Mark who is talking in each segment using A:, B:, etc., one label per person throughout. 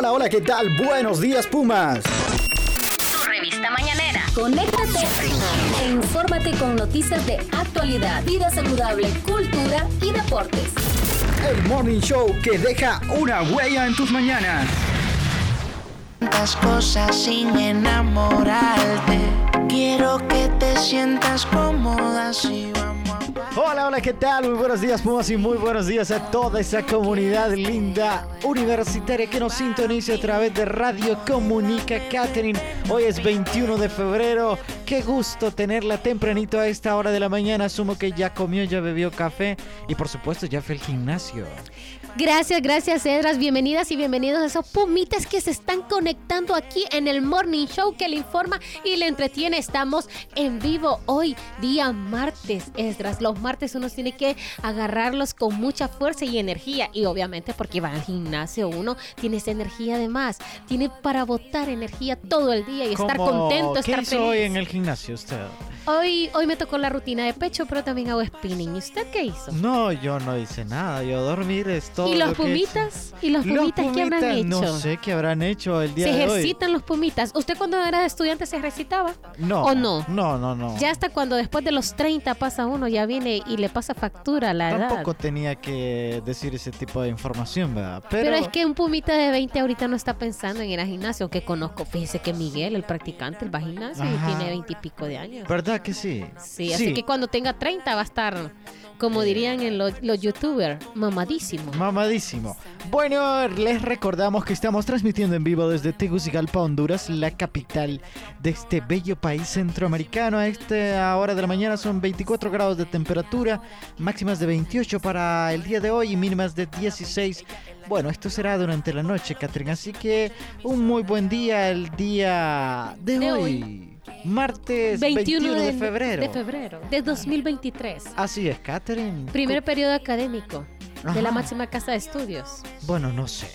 A: Hola, hola, ¿qué tal? Buenos días, Pumas.
B: Tu revista mañanera.
C: Conéctate e infórmate con noticias de actualidad, vida saludable, cultura y deportes.
A: El Morning Show que deja una huella en tus mañanas.
D: Tantas cosas sin enamorarte. Quiero que te sientas cómoda si
A: Hola, hola, ¿qué tal? Muy buenos días, Pumas, y muy buenos días a toda esa comunidad linda universitaria que nos sintoniza a través de Radio Comunica Catherine. Hoy es 21 de febrero. Qué gusto tenerla tempranito a esta hora de la mañana. Asumo que ya comió, ya bebió café y, por supuesto, ya fue al gimnasio.
E: Gracias, gracias, Edras. Bienvenidas y bienvenidos a esos pumitas que se están conectando aquí en el Morning Show que le informa y le entretiene. Estamos en vivo hoy, día martes, Esdras. Los martes uno tiene que agarrarlos con mucha fuerza y energía. Y obviamente porque va al gimnasio uno tiene esa energía además. Tiene para botar energía todo el día y estar contento,
A: ¿Qué
E: estar
A: hizo
E: feliz.
A: hoy en el gimnasio usted?
E: Hoy, hoy me tocó la rutina de pecho, pero también hago spinning. ¿Y usted qué hizo?
A: No, yo no hice nada. Yo dormir es todo.
E: ¿Y los
A: lo que he hecho.
E: pumitas? ¿Y los pumitas qué habrán hecho?
A: No sé qué habrán hecho el día
E: Se
A: de hoy.
E: ejercitan los pumitas. ¿Usted cuando era estudiante se ejercitaba?
A: No.
E: ¿O no?
A: No, no, no.
E: Ya hasta cuando después de los 30 pasa uno, ya viene y le pasa factura a la edad.
A: Tampoco tenía que decir ese tipo de información, ¿verdad? Pero,
E: Pero, es que un pumita de 20 ahorita no está pensando en ir al gimnasio, que conozco. Fíjese que Miguel, el practicante, él va al gimnasio
A: Ajá.
E: y tiene 20 y pico de años.
A: ¿Verdad que sí?
E: Sí, así que cuando tenga 30 va a estar, como dirían en los, los youtubers, mamadísimo.
A: Mamadísimo. Bueno, les recordamos que estamos transmitiendo en vivo desde Tegucigalpa, Honduras, la capital de este bello país centroamericano. A esta hora de la mañana son 24 grados de temperatura, máximas de 28 para el día de hoy y mínimas de 16. Bueno, esto será durante la noche, Catherine, así que un muy buen día el día de,
E: De
A: hoy. Martes 21, de, febrero.
E: De febrero, de 2023.
A: Así es, Catherine.
E: Primer periodo académico de la máxima casa de estudios.
A: Bueno, no sé.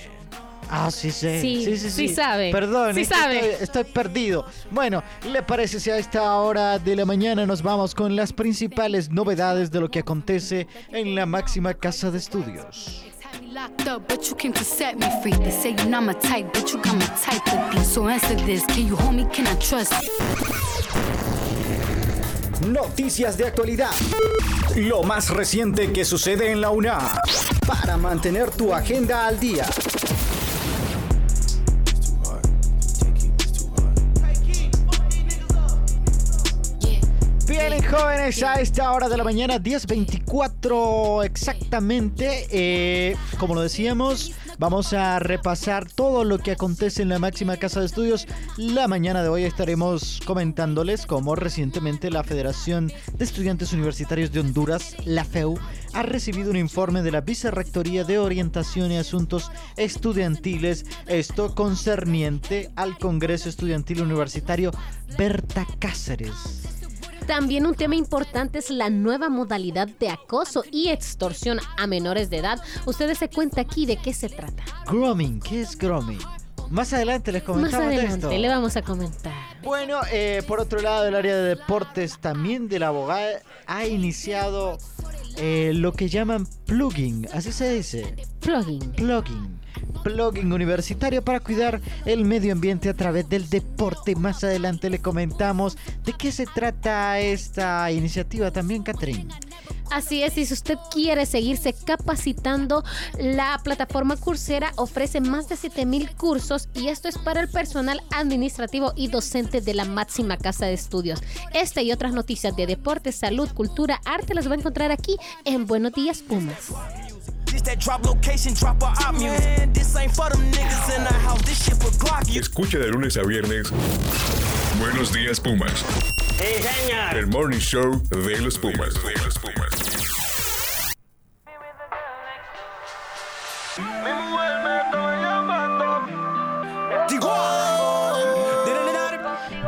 A: Ah, sí sé.
E: Sí,
A: sí, sí,
E: sí sabe.
A: Perdón,
E: Sí
A: es
E: sabe.
A: Estoy, estoy perdido. Bueno, ¿le parece si a esta hora de la mañana nos vamos con las principales novedades de lo que acontece en la máxima casa de estudios?
F: Locked up, but you came to set me free. They say type, but you got my type. So answer this: Can you hold me? Can I trust?
A: Noticias de actualidad. Lo más reciente que sucede en la UNA. Para mantener tu agenda al día. Bien, jóvenes, a esta hora de la mañana, 10.24 exactamente. eh, como lo decíamos, vamos a repasar todo lo que acontece en la máxima casa de estudios. La mañana de hoy estaremos comentándoles cómo recientemente la Federación de Estudiantes Universitarios de Honduras, la FEU, ha recibido un informe de la Vicerrectoría de Orientación y Asuntos Estudiantiles, esto concerniente al Congreso Estudiantil Universitario Berta Cáceres.
E: También un tema importante es la nueva modalidad de acoso y extorsión a menores de edad. Ustedes se cuenta aquí de qué se trata.
A: Grooming, ¿qué es grooming? Más adelante les
E: Más
A: comentamos de
E: adelante
A: esto.
E: le vamos a comentar.
A: Bueno, eh, por otro lado, el área de deportes también de la abogada ha iniciado eh, lo que llaman plugging, así se dice,
E: Plugging.
A: plugging. Plugging universitario para cuidar el medio ambiente a través del deporte. Más adelante le comentamos de qué se trata esta iniciativa también, Catherine.
E: Así es, y si usted quiere seguirse capacitando, la plataforma Coursera ofrece más de 7000 cursos y esto es para el personal administrativo y docente de la máxima casa de estudios. Esta y otras noticias de deporte, salud, cultura, arte las va a encontrar aquí en Buenos Días Pumas.
G: Escucha de lunes a viernes. Buenos días, Pumas. El morning show de los Pumas. De los Pumas.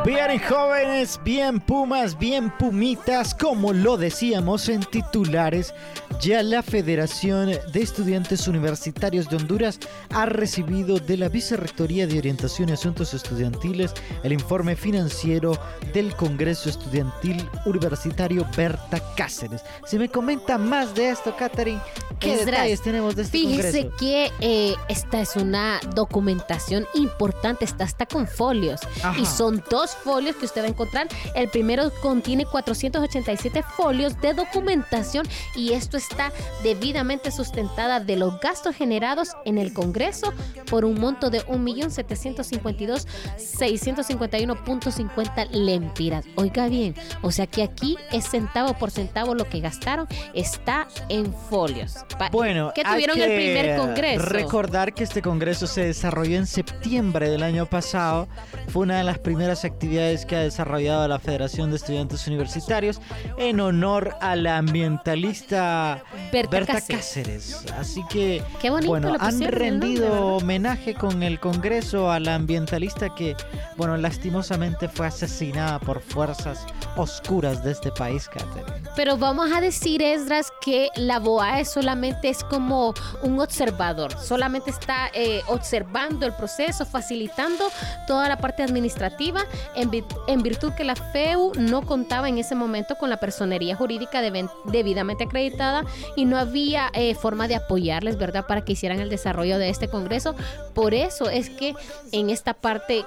A: Bien jóvenes, bien pumas, bien pumitas, como lo decíamos en titulares ya la Federación de Estudiantes Universitarios de Honduras ha recibido de la Vicerrectoría de Orientación y Asuntos Estudiantiles el informe financiero del Congreso Estudiantil Universitario Berta Cáceres. Si me comenta más de esto, Catherine, ¿qué
E: Esdras,
A: detalles tenemos de este
E: Fíjese
A: Congreso?
E: que eh, esta es una documentación importante, está hasta con folios.
A: Ajá.
E: Y son dos folios que usted va a encontrar. El primero contiene 487 folios de documentación y esto está debidamente sustentada de los gastos generados en el Congreso por un monto de 1.752.651.50 lempiras. Oiga bien, o sea que aquí es centavo por centavo lo que gastaron, está en folios.
A: Bueno,
E: que
A: hay
E: tuvieron el primer congreso.
A: Recordar que este congreso se desarrolló en septiembre del año pasado. Fue una de las primeras actividades que ha desarrollado la Federación de Estudiantes Universitarios en honor a la ambientalista
E: Berta
A: Berta,
E: Cáceres.
A: Cáceres. Así que,
E: Qué bonito
A: bueno, han
E: nombre,
A: rendido homenaje con el congreso a la ambientalista que, bueno, lastimosamente fue asesinada por fuerzas oscuras de este país, Catherine.
E: Pero vamos a decir, Esdras, que la BOAE solamente es como un observador, solamente está eh, observando el proceso, facilitando toda la parte administrativa, en, vi- en virtud que la FEU no contaba en ese momento con la personería jurídica debidamente acreditada y no había eh, forma de apoyarles, ¿verdad?, para que hicieran el desarrollo de este Congreso. Por eso es que en esta parte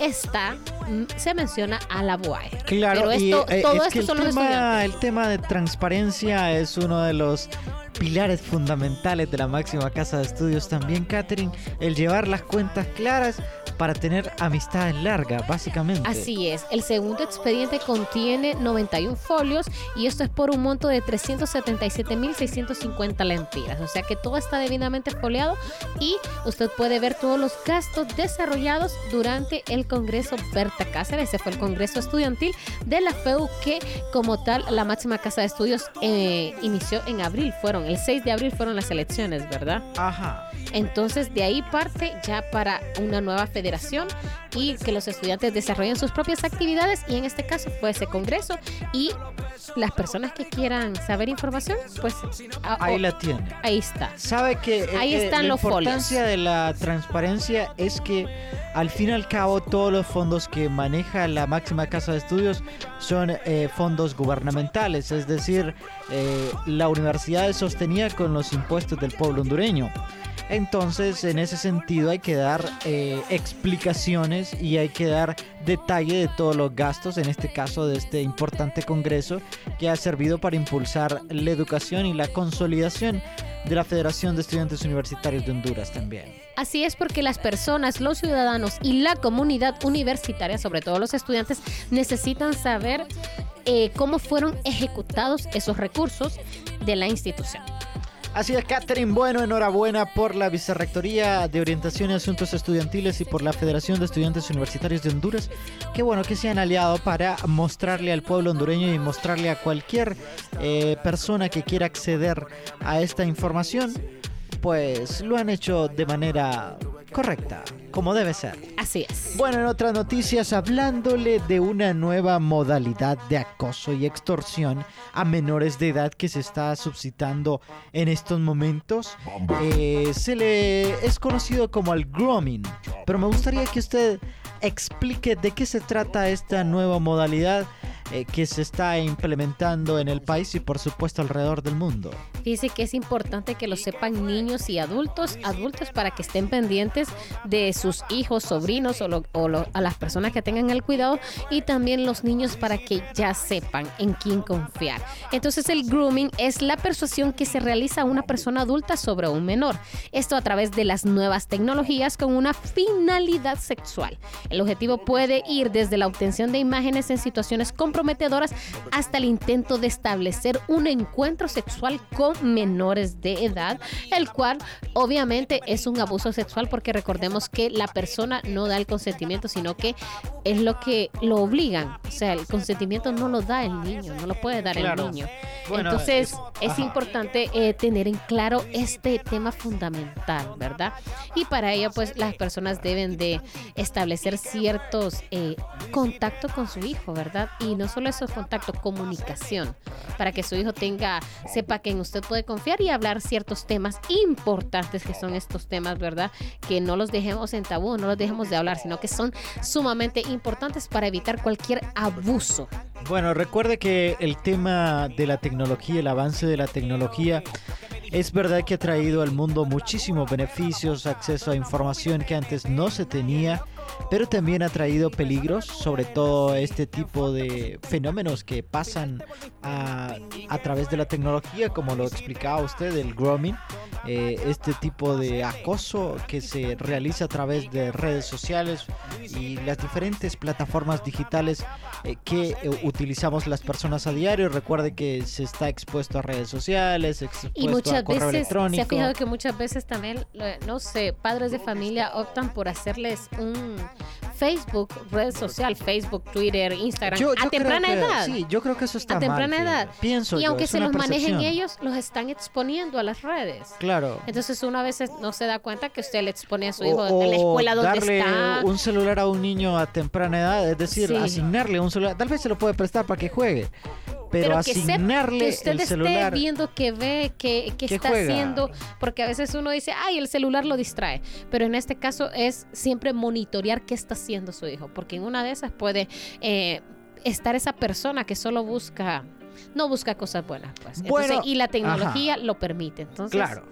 E: está, mm, se menciona a la BOAE.
A: Claro,
E: Pero
A: y
E: esto,
A: eh,
E: todo
A: es
E: esto
A: que el
E: son los
A: el tema de transparencia es uno de los pilares fundamentales de la máxima casa de estudios también, Catherine, el llevar las cuentas claras para tener amistades largas, básicamente.
E: Así es, el segundo expediente contiene 91 folios y esto es por un monto de 377.650 lempiras, o sea que todo está debidamente foliado y usted puede ver todos los gastos desarrollados durante el Congreso Berta Cáceres, ese fue el Congreso Estudiantil de la FEU que como tal la máxima casa de estudios eh, inició en abril, fueron el 6 de abril fueron las elecciones, ¿verdad?
A: Ajá.
E: Entonces de ahí parte ya para una nueva federación y que los estudiantes desarrollen sus propias actividades y en este caso fue ese congreso y las personas que quieran saber información pues a-
A: Ahí
E: o-
A: la tiene.
E: ahí está.
A: Sabe que eh,
E: Ahí
A: eh,
E: están
A: la
E: los folios.
A: importancia de la transparencia es que al fin y al cabo todos los fondos que maneja la máxima casa de estudios son eh, fondos gubernamentales, es decir, eh, la universidad es sostenida con los impuestos del pueblo hondureño. Entonces, en ese sentido hay que dar eh, explicaciones y hay que dar detalle de todos los gastos, en este caso de este importante congreso que ha servido para impulsar la educación y la consolidación de la Federación de Estudiantes Universitarios de Honduras también.
E: Así es porque las personas, los ciudadanos y la comunidad universitaria, sobre todo los estudiantes, necesitan saber eh, cómo fueron ejecutados esos recursos de la institución.
A: Así es, Catherine. Bueno, enhorabuena por la Vicerrectoría de Orientación y Asuntos Estudiantiles y por la Federación de Estudiantes Universitarios de Honduras. Qué bueno que se han aliado para mostrarle al pueblo hondureño y mostrarle a cualquier eh, persona que quiera acceder a esta información, pues lo han hecho de manera correcta, como debe ser.
E: Así es.
A: Bueno, en otras noticias, hablándole de una nueva modalidad de acoso y extorsión a menores de edad que se está suscitando en estos momentos, eh, se le es conocido como el grooming. Pero me gustaría que usted explique de qué se trata esta nueva modalidad eh, que se está implementando en el país y por supuesto alrededor del mundo.
E: Dice que es importante que lo sepan niños y adultos, adultos para que estén pendientes de sus hijos, sobrinos o, a las personas que tengan el cuidado y también los niños para que ya sepan en quién confiar. Entonces el grooming es la persuasión que se realiza a una persona adulta sobre un menor. Esto a través de las nuevas tecnologías con una finalidad sexual. El objetivo puede ir desde la obtención de imágenes en situaciones comprometedoras hasta el intento de establecer un encuentro sexual con menores de edad, el cual obviamente es un abuso sexual porque recordemos que la persona no da el consentimiento, sino que es lo que lo obligan. O sea, el consentimiento no lo da el niño, no lo puede dar
A: Claro.
E: el niño.
A: Bueno,
E: Entonces,
A: es-
E: importante eh, tener en claro este tema fundamental, ¿verdad? Y para ello, pues las personas deben de establecer ciertos eh, contactos con su hijo, ¿verdad? Y no solo esos contactos, comunicación, para que su hijo tenga, sepa que en usted puede confiar y hablar ciertos temas importantes que son estos temas, ¿verdad? Que no los dejemos en tabú, no los dejemos de hablar, sino que son sumamente importantes para evitar cualquier abuso.
A: Bueno, recuerde que el tema de la tecnología, el avance de la tecnología, es verdad que ha traído al mundo muchísimos beneficios, acceso a información que antes no se tenía, pero también ha traído peligros, sobre todo este tipo de fenómenos que pasan a, a través de la tecnología, como lo explicaba usted, el grooming, eh, este tipo de acoso que se realiza a través de redes sociales y las diferentes plataformas digitales eh, que eh, utilizamos las personas a diario. Recuerde que se está expuesto a redes sociales, expuesto
E: Y muchas
A: a correo
E: veces, se ha
A: electrónico.
E: fijado que muchas veces también, no sé, padres de familia optan por hacerles un Facebook, red social, Facebook, Twitter, Instagram,
A: Yo- yo
E: a temprana
A: que-
E: edad.
A: Sí, yo creo que eso está
E: a temprana
A: mal,
E: edad.
A: Pienso
E: y
A: yo,
E: aunque se los manejen ellos, los están exponiendo a las redes.
A: Claro.
E: Entonces uno a veces no se da cuenta que usted le expone a su
A: O-
E: hijo en la escuela donde
A: darle
E: está.
A: un celular a un niño a temprana edad, es decir,
E: Sí.
A: asignarle un celular, tal vez se lo puede prestar para que juegue, pero,
E: que sepa que usted
A: el
E: esté
A: celular.
E: viendo que ve que, que
A: Que
E: está
A: juega.
E: haciendo porque a veces uno dice ay el celular lo distrae pero en este caso es siempre monitorear qué está haciendo su hijo porque en una de esas puede eh, estar esa persona que solo busca no busca cosas buenas pues. Entonces,
A: Bueno,
E: y la tecnología lo permite. Entonces
A: Claro.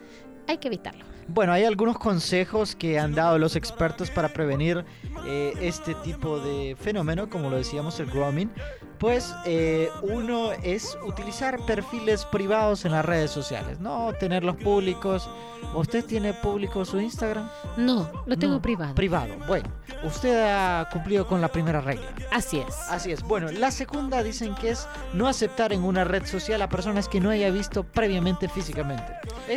E: hay que evitarlo.
A: Bueno, hay algunos consejos que han dado los expertos para prevenir eh, este tipo de fenómeno, como lo decíamos, el grooming. Pues eh, uno es utilizar perfiles privados en las redes sociales, no tenerlos públicos. ¿Usted tiene público su Instagram?
E: no lo tengo
A: No,
E: privado
A: Privado. Bueno, usted ha cumplido con la primera regla.
E: así es
A: Así es. Bueno, la segunda dicen que es no aceptar en una red social a personas que no haya visto previamente físicamente.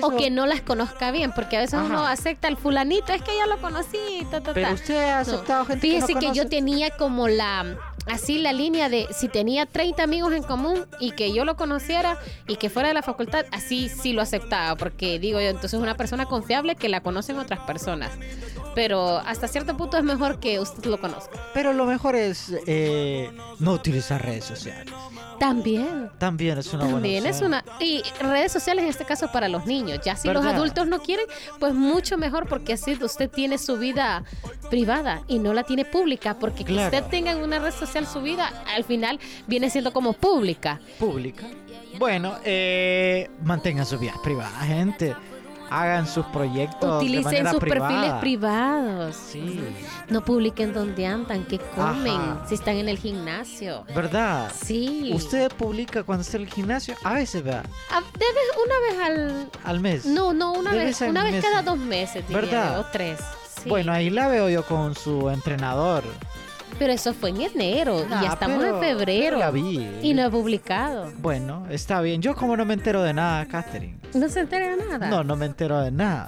E: o que no las conozca bien porque a veces
A: Ajá.
E: uno acepta al fulanito es que ya lo conocí ta, ta,
A: Pero
E: ta.
A: usted ha
E: No.
A: aceptado gente
E: Fíjese
A: que no
E: que, yo tenía como la así la línea de si tenía 30 amigos en común y que yo lo conociera y que fuera de la facultad, así sí lo aceptaba, porque digo yo, entonces es una persona confiable que la conocen otras personas. Pero hasta cierto punto es mejor que usted lo conozca.
A: Pero lo mejor es eh, no utilizar redes sociales.
E: También.
A: También es una
E: También
A: buena
E: es una y redes sociales en este caso para los niños. Ya si los adultos no quieren, pues mucho mejor porque así usted tiene su vida privada y no la tiene pública, porque que
A: Claro.
E: usted tenga en una red social su vida al final viene siendo como pública.
A: pública. Bueno, eh, mantengan su vida privada, gente. Hagan sus proyectos de
E: Utilicen
A: manera
E: sus
A: privada.
E: perfiles privados.
A: Sí,
E: No publiquen dónde andan, qué comen,
A: Ajá.
E: si están en el gimnasio.
A: ¿verdad?
E: Sí.
A: Usted publica cuando está en el gimnasio, a veces
E: debe- una vez al
A: al mes.
E: no, no, una vez, una vez cada dos meses, diría
A: ¿Verdad?
E: o tres. Sí.
A: Bueno, ahí la veo yo con su entrenador.
E: Pero eso fue en enero y
A: Ah,
E: ya estamos
A: pero-
E: en febrero.
A: la vi.
E: Y no he publicado.
A: Bueno, está bien. Yo como no me entero de nada, Catherine.
E: No se entera de nada.
A: No, no me entero de nada.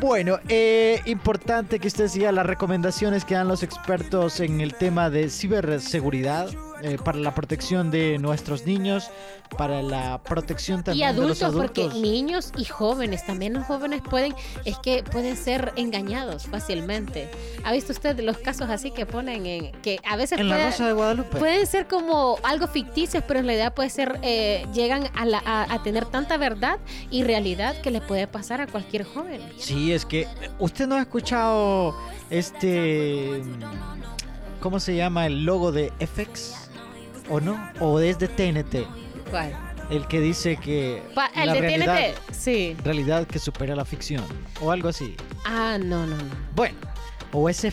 A: Bueno, eh, importante que usted siga las recomendaciones que dan los expertos en el tema de ciberseguridad eh, para la protección de nuestros niños, para la protección
E: Y
A: también de los
E: adultos, porque
A: adultos.
E: niños y jóvenes, también los jóvenes pueden, es que pueden ser engañados fácilmente. ¿Ha visto usted los casos así que ponen en, que a veces
A: En la Rosa de Guadalupe.
E: pueden ser como algo ficticios, pero en realidad puede ser, eh, llegan a, la- a- a tener tanta verdad y realidad que le puede pasar a cualquier joven.
A: Sí, es que usted no ha escuchado este ¿cómo se llama el logo de FX? ¿O no? ¿O es de TNT?
E: ¿Cuál?
A: El que dice que
E: Pa- el
A: la
E: de
A: realidad,
E: TNT. Sí.
A: realidad que supera la ficción o algo así.
E: Ah, no, no, no.
A: Bueno, o es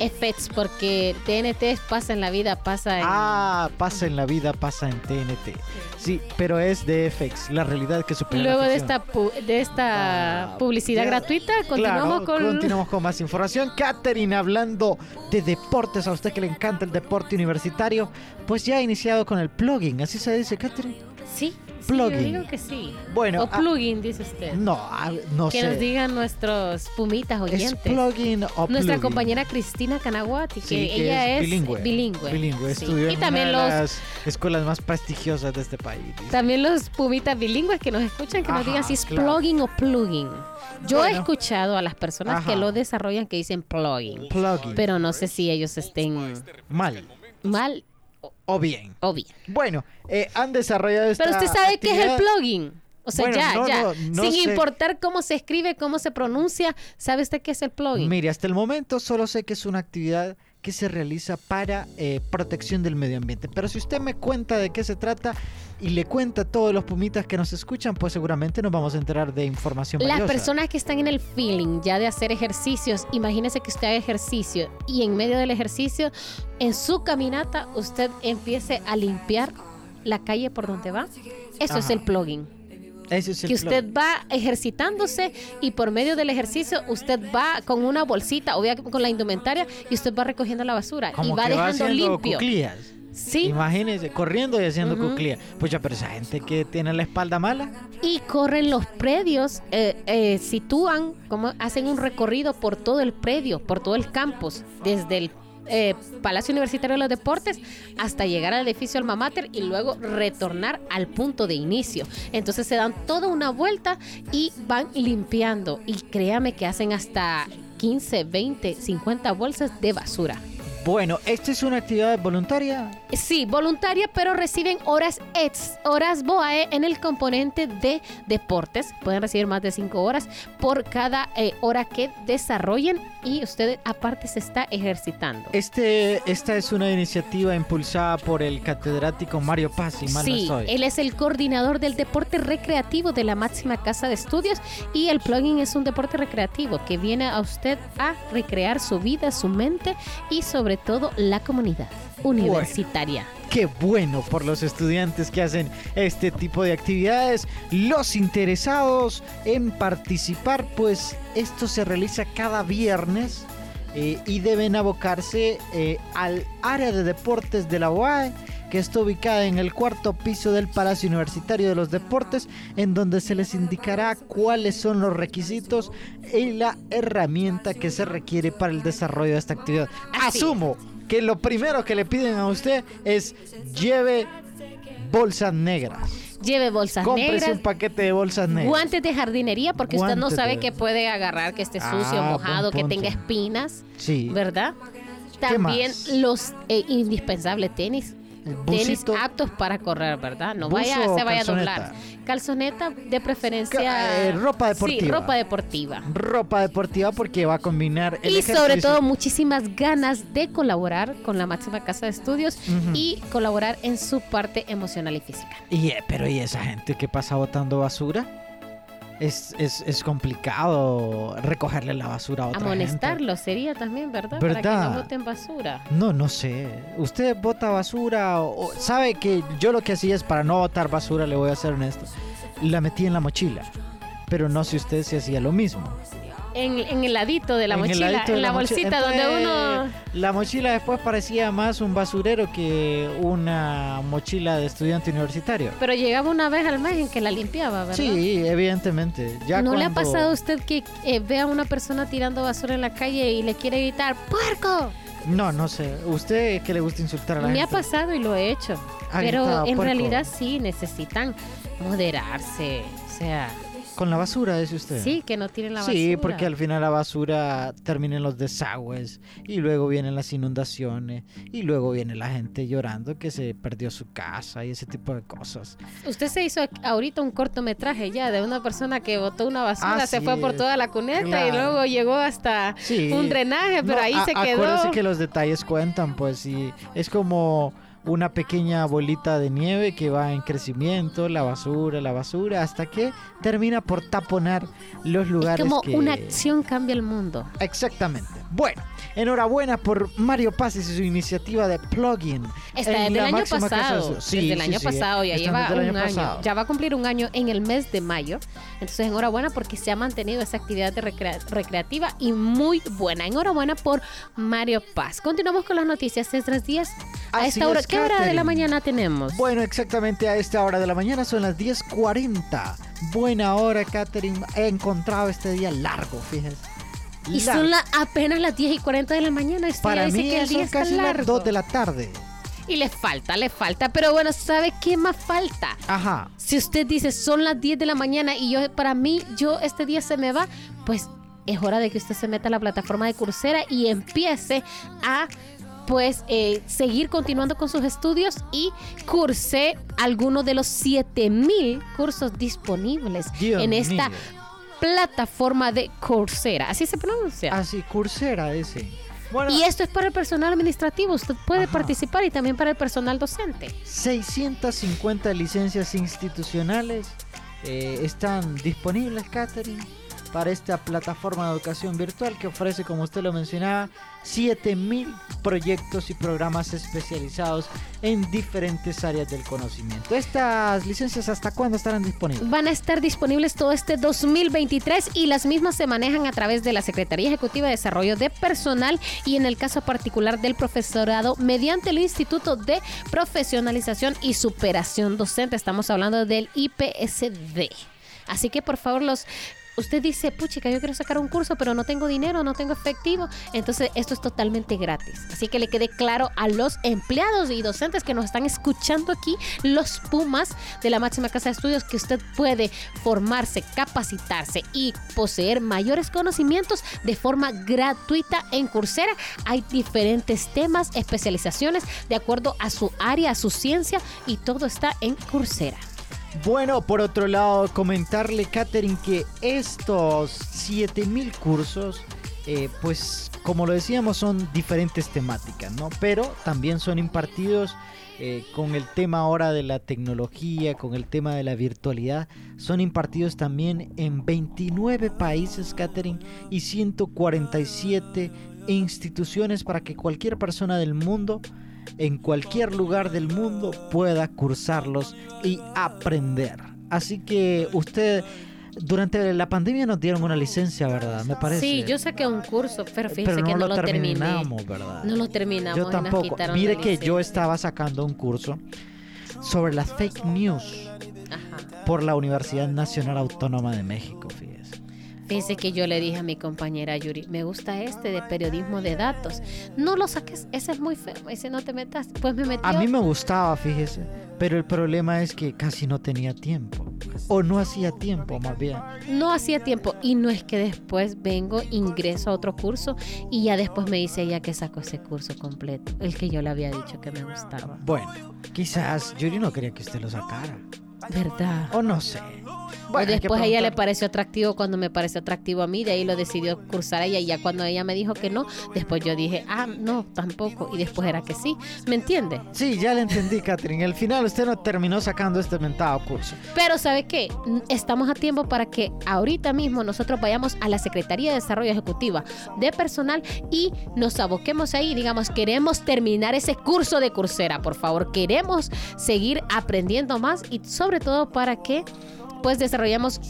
A: FX,
E: porque TNT pasa en la vida, pasa en...
A: Ah, pasa en la vida, pasa en TNT. Sí, pero es de FX, la realidad que supera
E: Luego
A: la
E: de esta, pu- de esta
A: Ah,
E: publicidad
A: ya-
E: gratuita, continuamos
A: Claro,
E: con...
A: continuamos con más información. Katherine, hablando de deportes, a usted que le encanta el deporte universitario, pues ya ha iniciado con el plugin, así se dice, Katherine.
E: Sí, sí,
A: Plugin.
E: yo digo que sí.
A: Bueno,
E: o
A: ah,
E: plugin, dice usted.
A: No, ah, no
E: que
A: sé.
E: nos digan nuestros pumitas
A: ¿Es
E: oyentes.
A: plugin o
E: Nuestra
A: plugin?
E: compañera Cristina Canaguati, que
A: Sí, que
E: ella es,
A: bilingüe.
E: bilingüe.
A: Bilingüe,
E: Sí.
A: estudió
E: Y
A: en
E: también
A: una de
E: los,
A: las escuelas más prestigiosas de este país. dice.
E: también los pumitas bilingües que nos escuchan, que nos
A: Ajá,
E: digan si es
A: claro.
E: plugin o plugin. Yo he
A: Bueno.
E: escuchado a las personas
A: Ajá.
E: que lo desarrollan que dicen plugin,
A: Plugin.
E: pero no sé si ellos estén
A: Mal
E: mal
A: o bien.
E: o bien.
A: Bueno, eh, han desarrollado esta
E: Pero usted sabe qué es el plugin. O sea,
A: Bueno,
E: ya,
A: no,
E: ya.
A: no, no
E: Sin
A: sé.
E: importar cómo se escribe, cómo se pronuncia, ¿sabe usted qué es el plugin?
A: Mire, hasta el momento solo sé que es una actividad que se realiza para eh, protección del medio ambiente. Pero si usted me cuenta de qué se trata y le cuenta a todos los pumitas que nos escuchan, pues seguramente nos vamos a enterar de información
E: Las
A: valiosa.
E: personas que están en el feeling ya de hacer ejercicios, imagínese que usted haga ejercicio y en medio del ejercicio, en su caminata, usted empiece a limpiar la calle por donde va. Eso es el plugin.
A: Ese es el
E: que usted va ejercitándose y por medio del ejercicio usted va con una bolsita, obviamente con la indumentaria, y usted va recogiendo la basura
A: Como
E: y va
A: que va
E: dejando
A: haciendo
E: limpio.
A: cuclillas.
E: Sí,
A: Imagínese, corriendo y haciendo
E: Ujú.
A: cuclillas. Pues ya, pero esa gente que tiene la espalda mala,
E: y corren los predios, eh, eh, sitúan, como hacen un recorrido por todo el predio, por todo el campus, desde el eh, Palacio Universitario de los Deportes hasta llegar al edificio Alma Mater y luego retornar al punto de inicio. Entonces se dan toda una vuelta y van limpiando. Y créame que hacen hasta 15, 20, 50 bolsas de basura.
A: bueno, esta es una actividad voluntaria.
E: Sí, voluntaria, pero reciben horas ex, horas BOAE en el componente de deportes. Pueden recibir más de 5 horas por cada eh, hora que desarrollen y usted aparte se está ejercitando.
A: Este, esta es una iniciativa impulsada por el catedrático Mario Paz, si mal no
E: Sí,
A: estoy.
E: él es el coordinador del deporte recreativo de la máxima casa de estudios y el plugin es un deporte recreativo que viene a usted a recrear su vida, su mente y sobre todo la comunidad universitaria.
A: Qué bueno por los estudiantes que hacen este tipo de actividades. Los interesados en participar, pues esto se realiza cada viernes eh, y deben abocarse eh, al área de deportes de la UAE que está ubicada en el cuarto piso del Palacio Universitario de los Deportes, en donde se les indicará cuáles son los requisitos y la herramienta que se requiere para el desarrollo de esta actividad.
E: Así.
A: Asumo que lo primero que le piden a usted es lleve bolsas negras.
E: Lleve bolsas
A: Cómprese
E: negras,
A: un paquete de bolsas negras.
E: Guantes de jardinería, porque usted no
A: Guantes
E: sabe
A: de-
E: que puede agarrar, que esté sucio,
A: Ah,
E: mojado, que tenga espinas,
A: Sí.
E: ¿verdad? También los eh, indispensables tenis. Tenis aptos para correr, ¿verdad? No
A: ¿Buzo
E: vaya, se vaya a doblar. Calzoneta de preferencia.
A: Ca- eh, ropa
E: Sí,
A: deportiva.
E: ropa deportiva.
A: Ropa deportiva porque va a combinar el
E: Y sobre todo muchísimas ganas de colaborar con la máxima casa de estudios y colaborar en su parte emocional y física.
A: Y, eh, pero ¿y esa gente que pasa botando basura? Es, es, es complicado recogerle la basura a otra gente.
E: Amonestarlo sería también, ¿verdad? Para que no boten basura.
A: No, no sé. ¿Usted bota basura o, sabe que yo lo que hacía es para no botar basura, le voy a ser honesto, la metí en la mochila. Pero no sé usted si hacía lo mismo.
E: En, en el ladito de la
A: En
E: mochila,
A: de
E: en la, bolsita donde uno...
A: La mochila después parecía más un basurero que una mochila de estudiante universitario.
E: Pero llegaba una vez al mes en que la limpiaba, ¿verdad?
A: Sí, evidentemente. Ya
E: ¿No le ha pasado a usted que eh, ve a una persona tirando basura en la calle y le quiere gritar ¡Puerco!
A: No, no sé. ¿Usted que le gusta insultar a la
E: Me ha
A: gente?
E: pasado y lo he hecho.
A: Ha
E: Pero
A: gritado,
E: en
A: "Puerco".
E: realidad sí necesitan moderarse. O sea,
A: Con la basura, dice usted.
E: sí, que no tiren la basura.
A: Sí, porque al final la basura termina en los desagües y luego vienen las inundaciones y luego viene la gente llorando que se perdió su casa y ese tipo de cosas.
E: Usted se hizo ahorita un cortometraje ya de una persona que botó una basura, se
A: Así
E: fue por toda la cuneta y
A: claro.
E: luego llegó hasta
A: Sí.
E: un drenaje, pero
A: No,
E: ahí se quedó.
A: Acuérdese que los detalles cuentan, pues, y es como una pequeña bolita de nieve que va en crecimiento, la basura, la basura, hasta que termina por taponar los
E: Es
A: lugares
E: como
A: que...
E: una acción cambia el mundo.
A: Exactamente. Bueno, enhorabuena por Mario Paz y su iniciativa de plugin.
E: Está desde el año pasado.
A: Sí,
E: desde el
A: sí,
E: año
A: sí,
E: pasado, ya
A: están
E: lleva un
A: año pasado.
E: Ya va a cumplir un año en el mes de mayo. Entonces, enhorabuena porque se ha mantenido esa actividad de recrea- recreativa y muy buena. Enhorabuena por Mario Paz. Continuamos con las noticias. César Díaz, a
A: Así
E: esta hora,
A: es,
E: ¿qué hora de la mañana tenemos?
A: Bueno, exactamente a esta hora de la mañana son las 10.40. Buena hora, Catherine. He encontrado este día largo, fíjese.
E: Y
A: Largo.
E: son la- apenas las 10 y 40 de la mañana. Usted
A: Para
E: dice
A: mí
E: que el día
A: son
E: está
A: casi las
E: largo.
A: 2 de la tarde.
E: Y le falta, le falta. Pero bueno, ¿sabe qué más falta?
A: Ajá.
E: Si usted dice son las 10 de la mañana y yo para mí yo este día se me va, pues es hora de que usted se meta a la plataforma de Coursera y empiece a pues eh, seguir continuando con sus estudios y cursé algunos de los 7000 cursos disponibles
A: Dios
E: en esta
A: mío.
E: Plataforma de Coursera. Así se pronuncia.
A: Así, Coursera ese. Bueno,
E: Y esto es para el personal administrativo. Usted puede
A: Ajá.
E: participar y también para el personal docente.
A: 650 licencias institucionales eh, están disponibles, Catherine, para esta plataforma de educación virtual que ofrece, como usted lo mencionaba, 7000 proyectos y programas especializados en diferentes áreas del conocimiento. ¿Estas licencias hasta cuándo estarán disponibles?
E: Van a estar disponibles todo este 2023 y las mismas se manejan a través de la Secretaría Ejecutiva de Desarrollo de Personal y en el caso particular del profesorado mediante el Instituto de Profesionalización y Superación Docente. Estamos hablando del IPSD. Así que por favor los... Usted dice, puchica, yo quiero sacar un curso, pero no tengo dinero, no tengo efectivo. Entonces, esto es totalmente gratis. Así que le quede claro a los empleados y docentes que nos están escuchando aquí, los Pumas de la máxima casa de estudios, que usted puede formarse, capacitarse y poseer mayores conocimientos de forma gratuita en Coursera. Hay diferentes temas, especializaciones de acuerdo a su área, a su ciencia y todo está en Coursera.
A: Bueno, por otro lado, comentarle, Catherine, que estos 7000 cursos, eh, pues como lo decíamos, son diferentes temáticas, ¿no? Pero también son impartidos eh, con el tema ahora de la tecnología, con el tema de la virtualidad. Son impartidos también en 29 países, Catherine, y 147 instituciones para que cualquier persona del mundo en cualquier lugar del mundo pueda cursarlos y aprender. Así que usted, durante la pandemia nos dieron una licencia, ¿verdad? Me parece.
E: Sí, yo saqué un curso, pero fíjese
A: Pero
E: que
A: no
E: no
A: lo
E: terminé.
A: terminamos, ¿verdad?
E: No lo terminamos.
A: Yo tampoco. Mire que yo estaba sacando un curso sobre las fake news
E: Ajá.
A: por la Universidad Nacional Autónoma de México, Fíjese
E: que yo le dije a mi compañera Yuri, me gusta este de periodismo de datos. No lo saques, ese es muy feo, ese no te metas. Pues me metió.
A: A mí me gustaba, fíjese, pero el problema es que casi no tenía tiempo. O no hacía tiempo, más bien.
E: No hacía tiempo y no es que después vengo, ingreso a otro curso y ya después me dice ella que sacó ese curso completo, el que yo le había dicho que me gustaba.
A: Bueno, quizás Yuri no quería que usted lo sacara.
E: ¿Verdad?
A: O no sé. Bueno,
E: después a ella le pareció atractivo cuando me pareció atractivo a mí, de ahí lo decidió cursar ella y ya cuando ella me dijo que no, después yo dije, ah, no, tampoco, y después era que sí, ¿me entiende?
A: Sí, ya le entendí, Catherine. Al final usted no terminó sacando este mentado curso.
E: Pero ¿sabe qué? Estamos a tiempo para que ahorita mismo nosotros vayamos a la Secretaría de Desarrollo Ejecutiva de Personal y nos aboquemos ahí, digamos, queremos terminar ese curso de cursera, por favor, queremos seguir aprendiendo más y sobre todo para que pues desarrollemos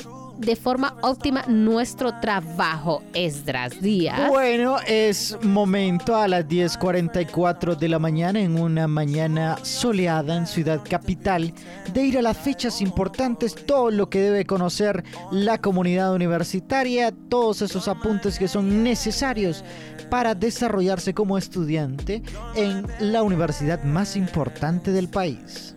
E: de forma óptima nuestro trabajo, Esdras Díaz.
A: Bueno, es momento a las 10.44 de la mañana, en una mañana soleada en Ciudad Capital, de ir a las fechas importantes, todo lo que debe conocer la comunidad universitaria, todos esos apuntes que son necesarios para desarrollarse como estudiante en la universidad más importante del país.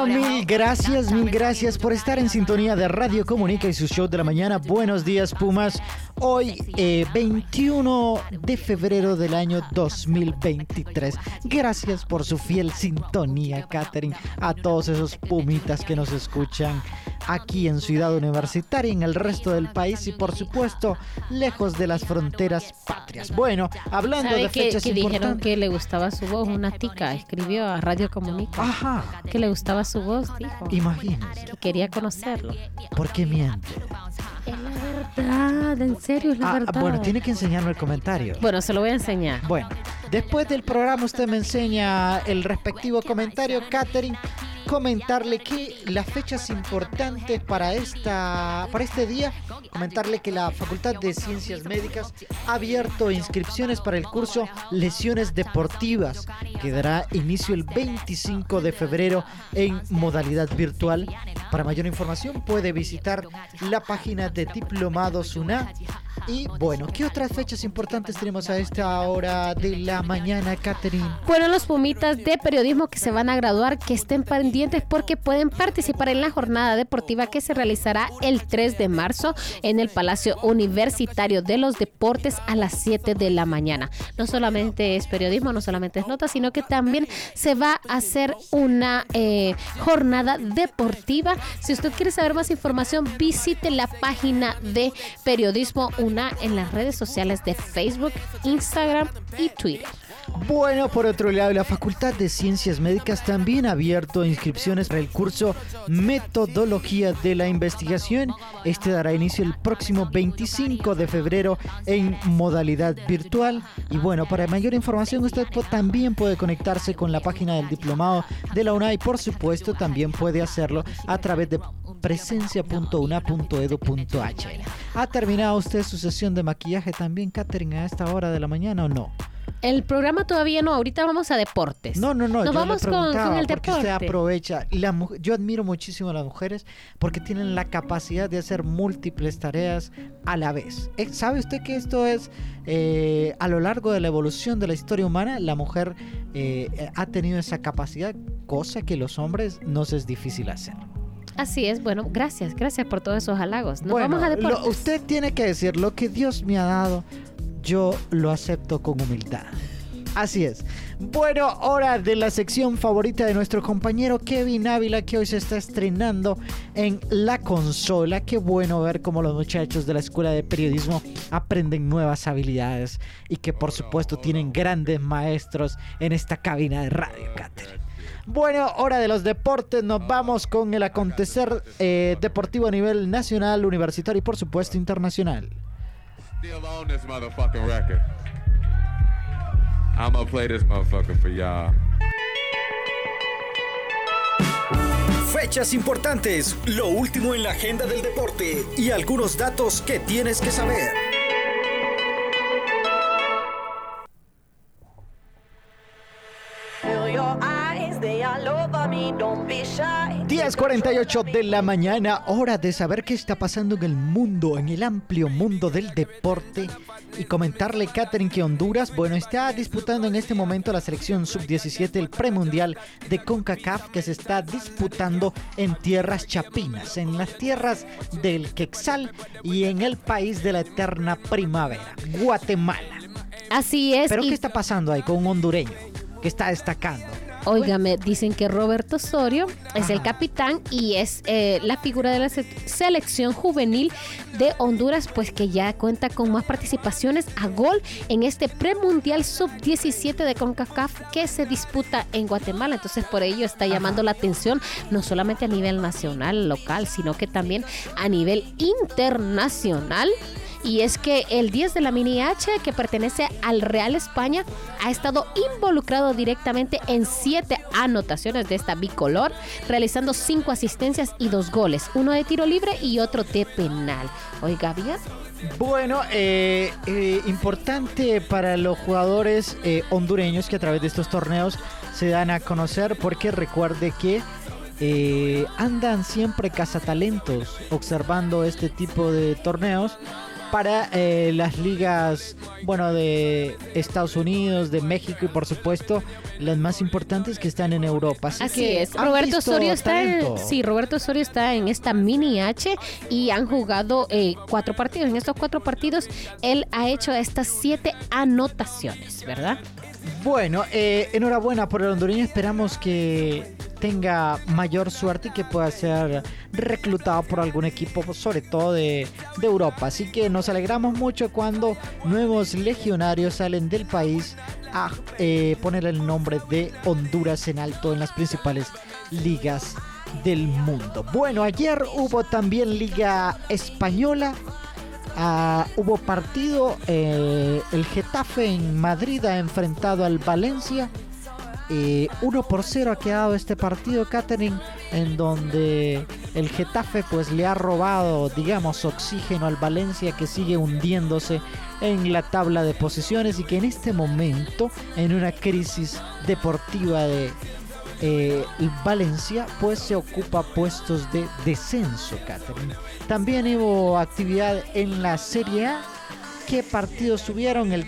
A: Bueno, mil gracias, mil gracias por estar en sintonía de Radio Comunica y su show de la mañana. Buenos días, Pumas. Hoy, eh, 21 de febrero del año 2023. Gracias por su fiel sintonía, Catherine. A todos esos pumitas que nos escuchan aquí en Ciudad Universitaria, en el resto del país y, por supuesto, lejos de las fronteras patrias. Bueno, hablando
E: ¿Sabe
A: de
E: que,
A: fechas
E: que dijeron que le gustaba su voz? Una tica escribió a Radio Comunica.
A: Ajá.
E: Que le gustaba su voz, dijo.
A: Imagínese.
E: Que quería conocerlo.
A: ¿Por qué miente?
E: Verdad, en serio, es la
A: Ah,
E: verdad.
A: bueno, tiene que enseñarme el comentario.
E: Bueno, se lo voy a enseñar.
A: Bueno, después del programa usted me enseña el respectivo comentario, Catherine, comentarle que las fechas importantes para, esta, para este día, comentarle que la Facultad de Ciencias Médicas ha abierto inscripciones para el curso Lesiones Deportivas, que dará inicio el 25 de febrero en modalidad virtual. Para mayor información puede visitar la página de Diplomados UNA y bueno, ¿qué otras fechas importantes tenemos a esta hora de la mañana, Catherine?
E: Bueno, los pumitas de periodismo que se van a graduar, que estén pendientes porque pueden participar en la jornada deportiva que se realizará el 3 de marzo en el Palacio Universitario de los Deportes a las 7 de la mañana. No solamente es periodismo, no solamente es nota, sino que también se va a hacer una eh, jornada deportiva. Si usted quiere saber más información, visite la página de periodismo en las redes sociales de Facebook, Instagram y Twitter.
A: Bueno, por otro lado, la Facultad de Ciencias Médicas también ha abierto inscripciones para el curso Metodología de la Investigación. Este dará inicio el próximo 25 de febrero en modalidad virtual. Y bueno, para mayor información usted también puede conectarse con la página del diplomado de la UNA y por supuesto también puede hacerlo a través de presencia.una.edu.h. ¿Ha terminado usted su sesión de maquillaje también, Catherine, a esta hora de la mañana o no?
E: El programa todavía no, ahorita vamos a deportes.
A: No, no, no.
E: Nos vamos con, el
A: porque usted aprovecha. La, yo admiro muchísimo a las mujeres porque tienen la capacidad de hacer múltiples tareas a la vez. Eh, ¿Sabe usted que esto es eh, a lo largo de la evolución de la historia humana? La mujer eh, ha tenido esa capacidad, cosa que los hombres nos es difícil hacer.
E: Así es, bueno, gracias, gracias por todos esos halagos. Nos vamos a deportes.
A: usted tiene que decir lo que Dios me ha dado yo lo acepto con humildad. Así es. Bueno, hora de la sección favorita de nuestro compañero Kevin Ávila que hoy se está estrenando en la consola. Qué bueno ver cómo los muchachos de la Escuela de Periodismo aprenden nuevas habilidades y que por supuesto tienen grandes maestros en esta cabina de radio, Catherine. Bueno, hora de los deportes. Nos vamos con el acontecer eh, deportivo a nivel nacional, universitario y por supuesto internacional. Still own this motherfucking record. I'm gonna play this motherfucker for y'all.
H: Fechas importantes, lo último en la agenda del deporte y algunos datos que tienes que saber.
A: 10.48 de la mañana, hora de saber qué está pasando en el mundo, en el amplio mundo del deporte. Y comentarle, Catherine, que Honduras, bueno, está disputando en este momento la selección sub-17, el premundial de CONCACAF, que se está disputando en tierras chapinas, en las tierras del Quexal y en el país de la eterna primavera, Guatemala.
E: Así es.
A: Pero, ¿qué está pasando ahí con un hondureño que está destacando?
E: Óigame, dicen que Roberto Osorio es el capitán y es eh, la figura de la selección juvenil de Honduras, pues que ya cuenta con más participaciones a gol en este premundial sub-17 de CONCACAF que se disputa en Guatemala. Entonces, por ello está llamando la atención no solamente a nivel nacional, local, sino que también a nivel internacional y es que el 10 de la Mini H, que pertenece al Real España, ha estado involucrado directamente en siete anotaciones de esta bicolor, realizando cinco asistencias y dos goles, uno de tiro libre y otro de penal. Oiga, bien.
A: Bueno, eh, eh, importante para los jugadores eh, hondureños que a través de estos torneos se dan a conocer porque recuerde que andan siempre cazatalentos observando este tipo de torneos para eh, las ligas, bueno, de Estados Unidos, de México y por supuesto las más importantes que están en Europa.
E: Así, es. Roberto Osorio está en, sí, Roberto Osorio está en esta mini H y han jugado eh, cuatro partidos. En estos cuatro partidos él ha hecho estas siete anotaciones, ¿verdad?
A: Bueno, eh, enhorabuena por el hondureño. Esperamos que tenga mayor suerte y que pueda ser reclutado por algún equipo, sobre todo de, Europa. Así que nos alegramos mucho cuando nuevos legionarios salen del país a eh, poner el nombre de Honduras en alto en las principales ligas del mundo. Bueno, ayer hubo también Liga Española. Ah, hubo partido, eh, el Getafe en Madrid ha enfrentado al Valencia. Eh, 1 por 0 ha quedado este partido, Catherine, en donde el Getafe pues le ha robado, digamos, oxígeno al Valencia que sigue hundiéndose en la tabla de posiciones y que en este momento, en una crisis deportiva de eh, Valencia, pues se ocupa puestos de descenso, Catherine. También hubo actividad en la Serie A. ¿Qué partidos subieron? El,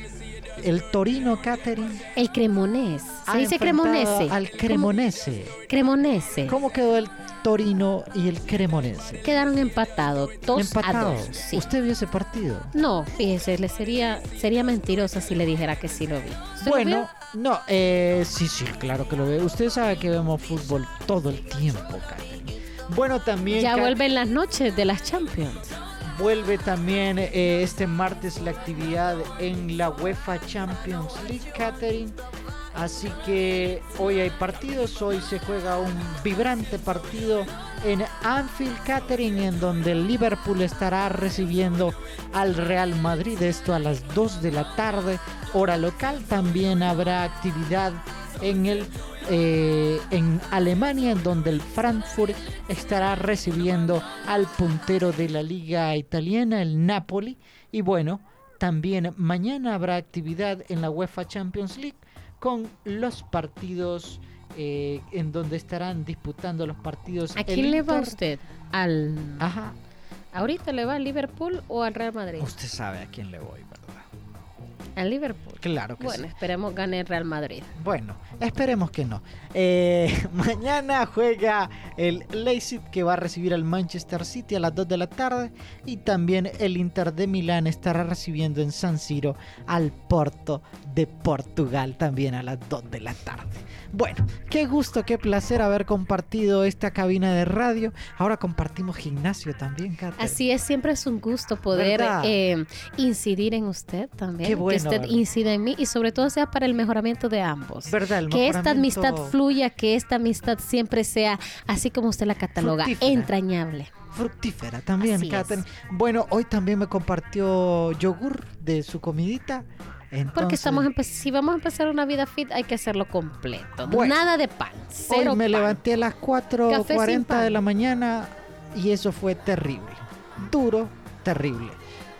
A: el Torino, Catherine.
E: El Cremonese.
A: ha
E: Se dice Cremonese.
A: Al Cremonese.
E: ¿Cómo? Cremonese.
A: ¿Cómo quedó el Torino y el Cremonese?
E: Quedaron empatados, dos
A: Empatados.
E: a dos. sí.
A: ¿Usted vio ese partido?
E: No, fíjese, le sería, sería mentirosa si le dijera que sí lo vi. ¿Usted lo
A: Bueno? No, eh, sí, sí, claro que lo veo. Usted sabe que vemos fútbol todo el tiempo, Catherine. Bueno, también
E: ya vuelven las noches de las Champions.
A: Vuelve también eh, este martes la actividad en la UEFA Champions League, Catherine. Así que hoy hay partidos, hoy se juega un vibrante partido en Anfield, Catherine, en donde el Liverpool estará recibiendo al Real Madrid, esto a las 2 de la tarde, hora local. También habrá actividad en el eh, en Alemania, en donde el Frankfurt estará recibiendo al puntero de la liga italiana, el Napoli. Y bueno, también mañana habrá actividad en la UEFA Champions League con los partidos eh, en donde estarán disputando los partidos.
E: ¿A quién le va usted? ¿Al...
A: Ajá,
E: ¿Ahorita le va al Liverpool o al Real Madrid?
A: usted sabe a quién le voy.
E: Al Liverpool.
A: Claro que
E: Bueno,
A: sí.
E: esperemos gane el Real Madrid.
A: Bueno, esperemos que no. Eh, mañana juega el Leipzig que va a recibir al Manchester City a las 2 de la tarde y también el Inter de Milán estará recibiendo en San Siro al Porto de Portugal también a las 2 de la tarde. Bueno, qué gusto, qué placer haber compartido esta cabina de radio. Ahora compartimos gimnasio también, Catherine.
E: Así es, siempre es un gusto poder eh, incidir en usted también.
A: Qué bueno,
E: que usted
A: ¿verdad?
E: incida en mí y sobre todo sea para el mejoramiento de ambos.
A: ¿Verdad? El
E: que esta amistad fluya, que esta amistad siempre sea así como usted la cataloga,
A: Fructífera.
E: entrañable.
A: fructífera también. Catherine. Bueno, hoy también me compartió yogur de su comidita.
E: Porque
A: Entonces,
E: estamos empe- si vamos a empezar una vida fit, hay que hacerlo completo.
A: Bueno.
E: Nada de pan.
A: Hoy
E: Cero
A: me
E: pan.
A: levanté a las
E: Café sin
A: 4.40
E: pan.
A: de la mañana y eso fue terrible. Duro, terrible.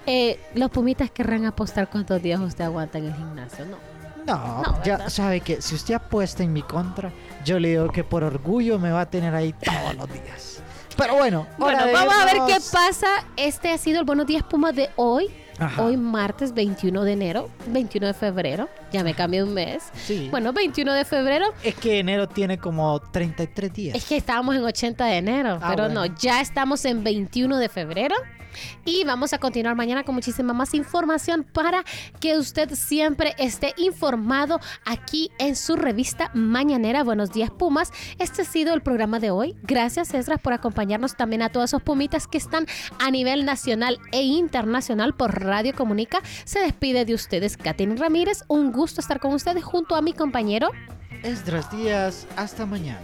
E: Eh, los pumitas querrán apostar cuántos días usted aguanta en el gimnasio, ¿no?
A: No,
E: No,
A: ya sabe que si usted apuesta en mi contra, yo le digo que por orgullo me va a tener ahí todos los días. Pero bueno,
E: Bueno, vamos a ver qué pasa. Este ha sido el Buenos Días Pumas de hoy.
A: Ajá.
E: Hoy martes 21 de enero, 21 de febrero. Ya me cambié un mes.
A: Sí.
E: Bueno, 21 de febrero.
A: Es que enero tiene como 33 días.
E: Es que estábamos en 80 de enero,
A: Ah,
E: pero
A: bueno.
E: no, ya estamos en 21 de febrero. Y vamos a continuar mañana con muchísima más información para que usted siempre esté informado aquí en su revista mañanera. Buenos días, Pumas. Este ha sido el programa de hoy. Gracias, Esdras, por acompañarnos también a todos esos Pumitas que están a nivel nacional e internacional por Radio Comunica. Se despide de ustedes, Katyn Ramírez. Un gusto estar con ustedes junto a mi compañero.
A: Esdras Díaz, hasta mañana.